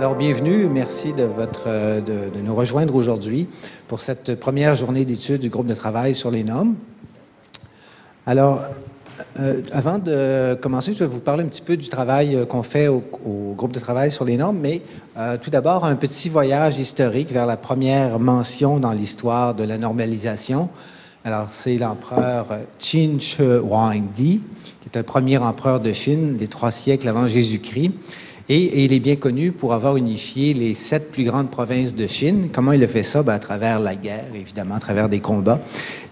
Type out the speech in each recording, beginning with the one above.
Alors, bienvenue. Merci euh, de, nous rejoindre aujourd'hui pour cette première journée d'études du groupe de travail sur les normes. Alors, euh, avant de commencer, je vais vous parler un petit peu du travail euh, qu'on fait au, groupe de travail sur les normes, mais tout d'abord, un petit voyage historique vers la première mention dans l'histoire de la normalisation. Alors, c'est l'empereur Qin Shi Huangdi, qui est le premier empereur de Chine, les trois siècles avant Jésus-Christ. Et, il est bien connu pour avoir unifié les sept plus grandes provinces de Chine. Comment il a fait ça? Ben, à travers la guerre, évidemment, à travers des combats.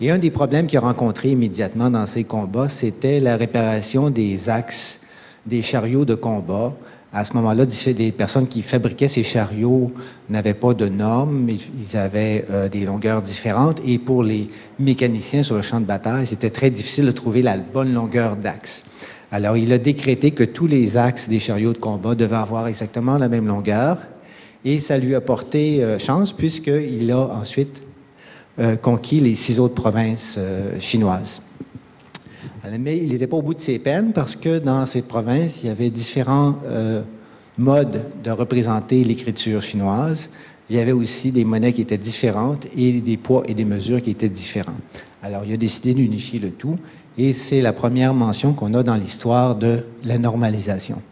Et un des problèmes qu'il a rencontré immédiatement dans ces combats, c'était la réparation des axes des chariots de combat. À ce moment-là, des personnes qui fabriquaient ces chariots n'avaient pas de normes, ils avaient euh, des longueurs différentes. Et pour les mécaniciens sur le champ de bataille, c'était très difficile de trouver la bonne longueur d'axe. Alors, il a décrété que tous les axes des chariots de combat devaient avoir exactement la même longueur, et ça lui a porté euh, chance puisqu'il a ensuite euh, conquis les six autres provinces euh, chinoises. Mais il n'était pas au bout de ses peines parce que dans ces provinces, il y avait différents modes de représenter l'écriture chinoise. Il y avait aussi des monnaies qui étaient différentes et des poids et des mesures qui étaient différents. Alors, il a décidé d'unifier le tout et c'est la première mention qu'on a dans l'histoire de la normalisation.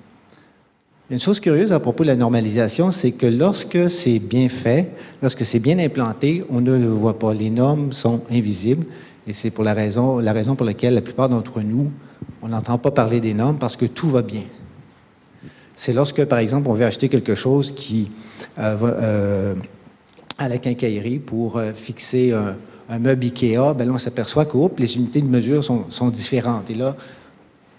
Une chose curieuse à propos de la normalisation, c'est que lorsque c'est bien fait, lorsque c'est bien implanté, on ne le voit pas. Les normes sont invisibles et c'est pour la raison, la raison pour laquelle la plupart d'entre nous, on n'entend pas parler des normes parce que tout va bien. C'est lorsque, par exemple, on veut acheter quelque chose qui euh, euh, à la quincaillerie pour euh, fixer un, meuble IKEA, ben là, on s'aperçoit que les unités de mesure sont, sont, différentes. Et là,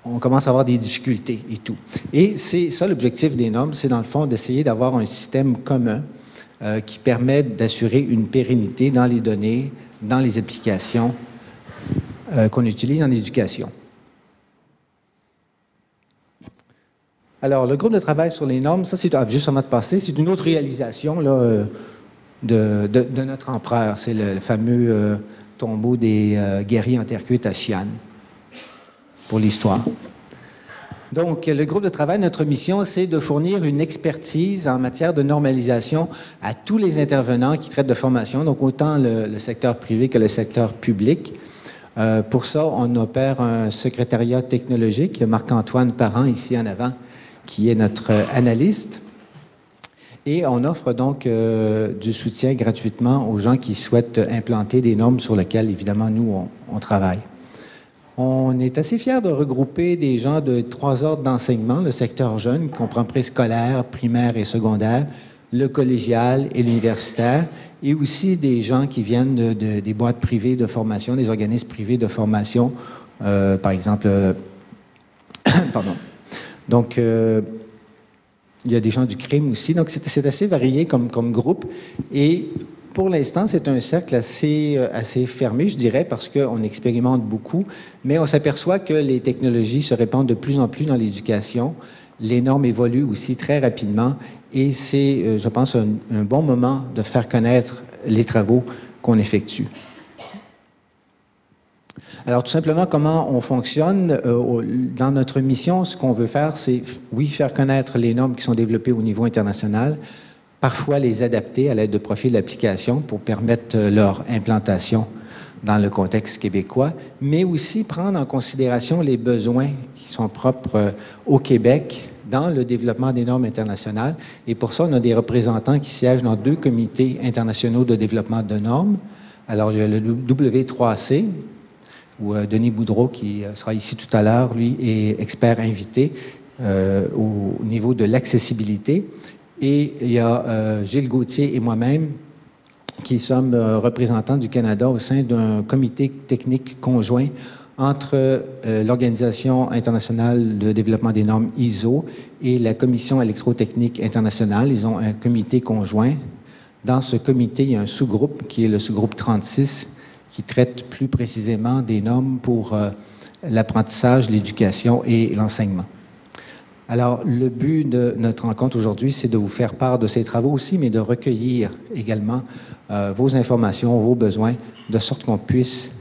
on commence à avoir des difficultés et tout. Et c'est ça l'objectif des normes, c'est dans le fond d'essayer d'avoir un système commun euh, qui permet d'assurer une pérennité dans les données, dans les applications euh, qu'on utilise en éducation. Alors, le groupe de travail sur les normes, ça c'est ah, juste avant de passer, c'est une autre réalisation là, de, notre empereur. C'est le, fameux euh, tombeau des euh, guerriers intercuites à Xi'an pour l'histoire. Donc, le groupe de travail, notre mission, c'est de fournir une expertise en matière de normalisation à tous les intervenants qui traitent de formation, donc autant le, le secteur privé que le secteur public. Euh, pour ça, on opère un secrétariat technologique. Marc-Antoine Parent, ici en avant, qui est notre analyste. Et on offre donc euh, du soutien gratuitement aux gens qui souhaitent implanter des normes sur lesquelles, évidemment, nous, on, on travaille. On est assez fiers de regrouper des gens de trois ordres d'enseignement, le secteur jeune, qui comprend préscolaire, primaire et secondaire, le collégial et l'universitaire, et aussi des gens qui viennent de, de, des boîtes privées de formation, des organismes privés de formation, euh, par exemple. Euh, pardon. Donc, il y a des gens du crime aussi. Donc, c'est assez varié comme, groupe. Et pour l'instant, c'est un cercle assez, euh, assez fermé, je dirais, parce qu'on expérimente beaucoup, mais on s'aperçoit que les technologies se répandent de plus en plus dans l'éducation. Les normes évoluent aussi très rapidement et c'est, euh, je pense, un, bon moment de faire connaître les travaux qu'on effectue. Alors, tout simplement, comment on fonctionne euh, dans notre mission, ce qu'on veut faire, c'est, oui, faire connaître les normes qui sont développées au niveau international, parfois les adapter à l'aide de profils d'application pour permettre leur implantation dans le contexte québécois, mais aussi prendre en considération les besoins qui sont propres au Québec dans le développement des normes internationales. Et pour ça, on a des représentants qui siègent dans deux comités internationaux de développement de normes. Alors, il y a le W3C, où Denis Boudreau, qui sera ici tout à l'heure, lui, est expert invité euh, au niveau de l'accessibilité. Et il y a euh, Gilles Gauthier et moi-même qui sommes euh, représentants du Canada au sein d'un comité technique conjoint entre euh, l'Organisation internationale de développement des normes ISO et la Commission électrotechnique internationale. Ils ont un comité conjoint. Dans ce comité, il y a un sous-groupe qui est le sous-groupe 36 qui traite plus précisément des normes pour euh, l'apprentissage, l'éducation et l'enseignement. Alors, le but de notre rencontre aujourd'hui, c'est de vous faire part de ces travaux aussi, mais de recueillir également euh, vos informations, vos besoins, de sorte qu'on puisse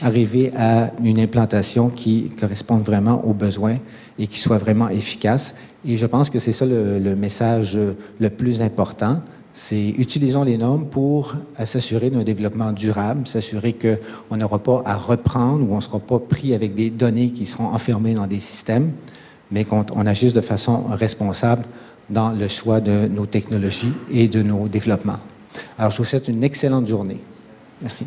arriver à une implantation qui corresponde vraiment aux besoins et qui soit vraiment efficace. Et je pense que c'est ça le, le, message le plus important. C'est utilisons les normes pour s'assurer d'un développement durable, s'assurer qu'on n'aura pas à reprendre ou on ne sera pas pris avec des données qui seront enfermées dans des systèmes, mais qu'on on agisse de façon responsable dans le choix de nos technologies et de nos développements. Alors, je vous souhaite une excellente journée. Merci.